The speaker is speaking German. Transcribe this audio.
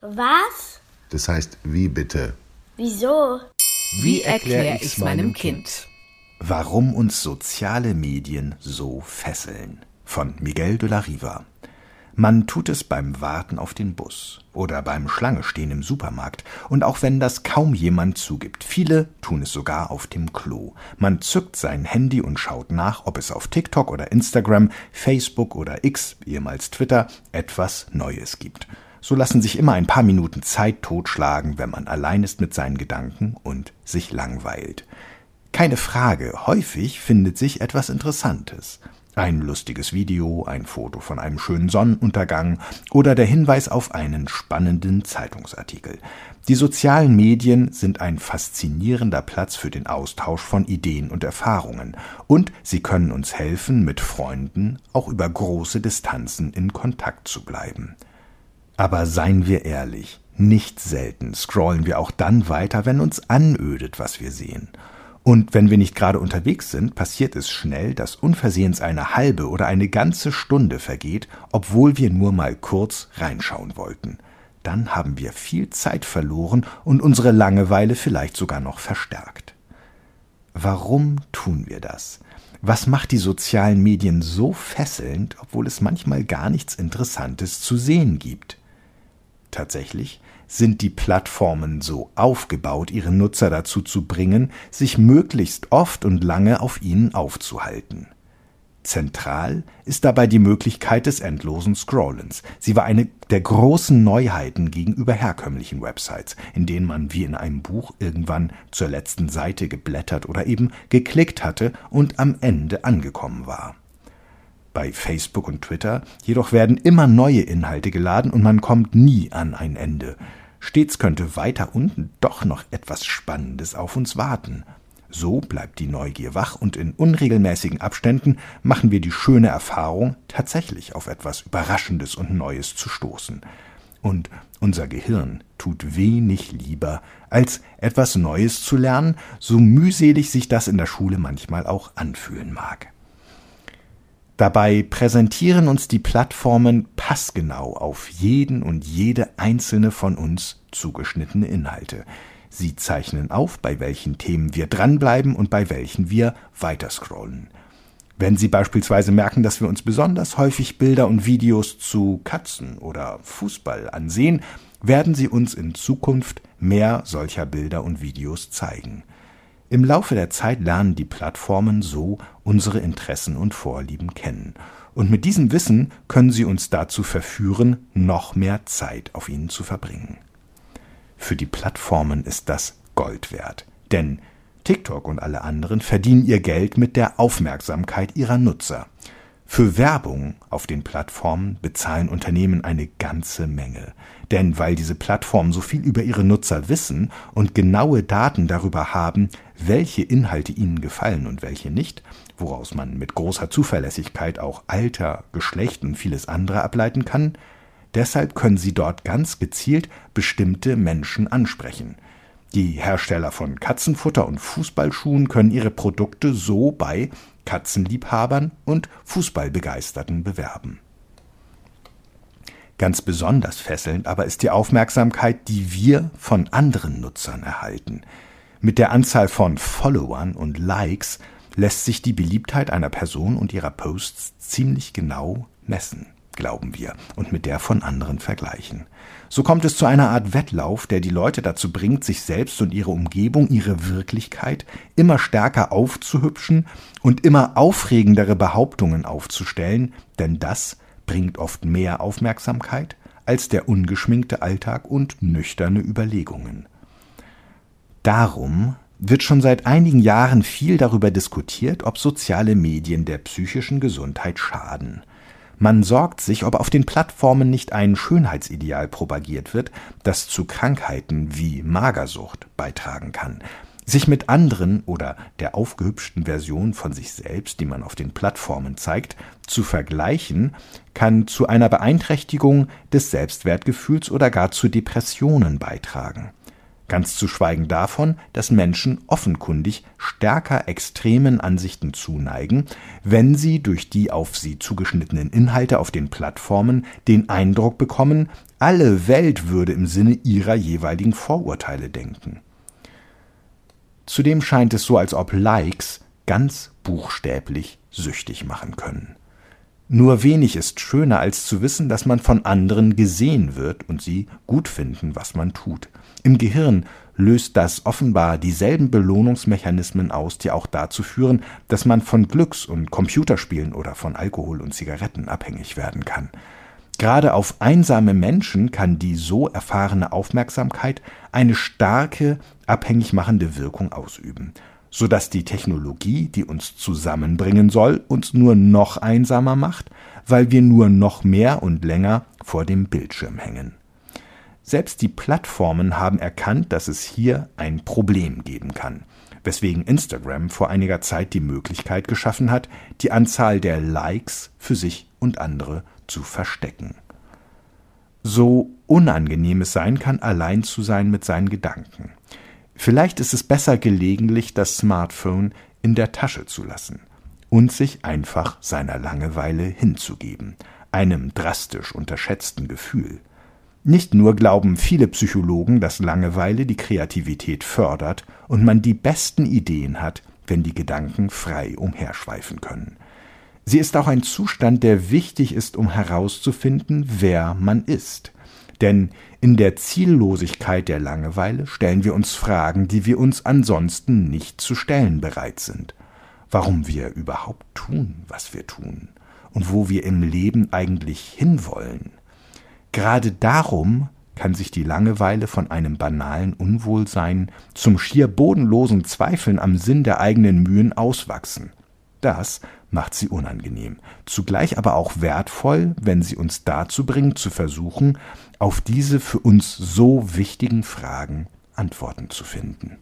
Was? Das heißt, wie bitte? Wieso? Wie erkläre ich meinem Kind? Warum uns soziale Medien so fesseln. Von Miguel de la Riva. Man tut es beim Warten auf den Bus oder beim Schlangestehen im Supermarkt und auch wenn das kaum jemand zugibt. Viele tun es sogar auf dem Klo. Man zückt sein Handy und schaut nach, ob es auf TikTok oder Instagram, Facebook oder X, ehemals Twitter, etwas Neues gibt. So lassen sich immer ein paar Minuten Zeit totschlagen, wenn man allein ist mit seinen Gedanken und sich langweilt. Keine Frage, häufig findet sich etwas Interessantes. Ein lustiges Video, ein Foto von einem schönen Sonnenuntergang oder der Hinweis auf einen spannenden Zeitungsartikel. Die sozialen Medien sind ein faszinierender Platz für den Austausch von Ideen und Erfahrungen und sie können uns helfen, mit Freunden auch über große Distanzen in Kontakt zu bleiben. Aber seien wir ehrlich, nicht selten scrollen wir auch dann weiter, wenn uns anödet, was wir sehen. Und wenn wir nicht gerade unterwegs sind, passiert es schnell, dass unversehens eine halbe oder eine ganze Stunde vergeht, obwohl wir nur mal kurz reinschauen wollten. Dann haben wir viel Zeit verloren und unsere Langeweile vielleicht sogar noch verstärkt. Warum tun wir das? Was macht die sozialen Medien so fesselnd, obwohl es manchmal gar nichts Interessantes zu sehen gibt? Tatsächlich sind die Plattformen so aufgebaut, ihre Nutzer dazu zu bringen, sich möglichst oft und lange auf ihnen aufzuhalten. Zentral ist dabei die Möglichkeit des endlosen Scrollens. Sie war eine der großen Neuheiten gegenüber herkömmlichen Websites, in denen man wie in einem Buch irgendwann zur letzten Seite geblättert oder eben geklickt hatte und am Ende angekommen war. Bei Facebook und Twitter jedoch werden immer neue Inhalte geladen und man kommt nie an ein Ende. Stets könnte weiter unten doch noch etwas Spannendes auf uns warten. So bleibt die Neugier wach und in unregelmäßigen Abständen machen wir die schöne Erfahrung, tatsächlich auf etwas Überraschendes und Neues zu stoßen. Und unser Gehirn tut wenig lieber, als etwas Neues zu lernen, so mühselig sich das in der Schule manchmal auch anfühlen mag. Dabei präsentieren uns die Plattformen passgenau auf jeden und jede einzelne von uns zugeschnittene Inhalte. Sie zeichnen auf, bei welchen Themen wir dranbleiben und bei welchen wir weiterscrollen. Wenn Sie beispielsweise merken, dass wir uns besonders häufig Bilder und Videos zu Katzen oder Fußball ansehen, werden Sie uns in Zukunft mehr solcher Bilder und Videos zeigen. Im Laufe der Zeit lernen die Plattformen so unsere Interessen und Vorlieben kennen. Und mit diesem Wissen können sie uns dazu verführen, noch mehr Zeit auf ihnen zu verbringen. Für die Plattformen ist das Gold wert. Denn TikTok und alle anderen verdienen ihr Geld mit der Aufmerksamkeit ihrer Nutzer. Für Werbung auf den Plattformen bezahlen Unternehmen eine ganze Menge. Denn weil diese Plattformen so viel über ihre Nutzer wissen und genaue Daten darüber haben, welche Inhalte ihnen gefallen und welche nicht, woraus man mit großer Zuverlässigkeit auch Alter, Geschlecht und vieles andere ableiten kann, deshalb können sie dort ganz gezielt bestimmte Menschen ansprechen. Die Hersteller von Katzenfutter und Fußballschuhen können ihre Produkte so bei Katzenliebhabern und Fußballbegeisterten bewerben. Ganz besonders fesselnd aber ist die Aufmerksamkeit, die wir von anderen Nutzern erhalten. Mit der Anzahl von Followern und Likes lässt sich die Beliebtheit einer Person und ihrer Posts ziemlich genau messen, glauben wir, und mit der von anderen vergleichen. So kommt es zu einer Art Wettlauf, der die Leute dazu bringt, sich selbst und ihre Umgebung, ihre Wirklichkeit immer stärker aufzuhübschen und immer aufregendere Behauptungen aufzustellen, denn das bringt oft mehr Aufmerksamkeit als der ungeschminkte Alltag und nüchterne Überlegungen. Darum wird schon seit einigen Jahren viel darüber diskutiert, ob soziale Medien der psychischen Gesundheit schaden. Man sorgt sich, ob auf den Plattformen nicht ein Schönheitsideal propagiert wird, das zu Krankheiten wie Magersucht beitragen kann. Sich mit anderen oder der aufgehübschten Version von sich selbst, die man auf den Plattformen zeigt, zu vergleichen, kann zu einer Beeinträchtigung des Selbstwertgefühls oder gar zu Depressionen beitragen. Ganz zu schweigen davon, dass Menschen offenkundig stärker extremen Ansichten zuneigen, wenn sie durch die auf sie zugeschnittenen Inhalte auf den Plattformen den Eindruck bekommen, alle Welt würde im Sinne ihrer jeweiligen Vorurteile denken. Zudem scheint es so, als ob Likes ganz buchstäblich süchtig machen können. Nur wenig ist schöner, als zu wissen, dass man von anderen gesehen wird und sie gut finden, was man tut. Im Gehirn löst das offenbar dieselben Belohnungsmechanismen aus, die auch dazu führen, dass man von Glücks- und Computerspielen oder von Alkohol und Zigaretten abhängig werden kann. Gerade auf einsame Menschen kann die so erfahrene Aufmerksamkeit eine starke, abhängig machende Wirkung ausüben sodass die Technologie, die uns zusammenbringen soll, uns nur noch einsamer macht, weil wir nur noch mehr und länger vor dem Bildschirm hängen. Selbst die Plattformen haben erkannt, dass es hier ein Problem geben kann, weswegen Instagram vor einiger Zeit die Möglichkeit geschaffen hat, die Anzahl der Likes für sich und andere zu verstecken. So unangenehm es sein kann, allein zu sein mit seinen Gedanken. Vielleicht ist es besser gelegentlich, das Smartphone in der Tasche zu lassen und sich einfach seiner Langeweile hinzugeben, einem drastisch unterschätzten Gefühl. Nicht nur glauben viele Psychologen, dass Langeweile die Kreativität fördert und man die besten Ideen hat, wenn die Gedanken frei umherschweifen können. Sie ist auch ein Zustand, der wichtig ist, um herauszufinden, wer man ist. Denn in der Ziellosigkeit der Langeweile stellen wir uns Fragen, die wir uns ansonsten nicht zu stellen bereit sind. Warum wir überhaupt tun, was wir tun und wo wir im Leben eigentlich hinwollen. Gerade darum kann sich die Langeweile von einem banalen Unwohlsein zum schier bodenlosen Zweifeln am Sinn der eigenen Mühen auswachsen. Das macht sie unangenehm, zugleich aber auch wertvoll, wenn sie uns dazu bringt, zu versuchen, auf diese für uns so wichtigen Fragen Antworten zu finden.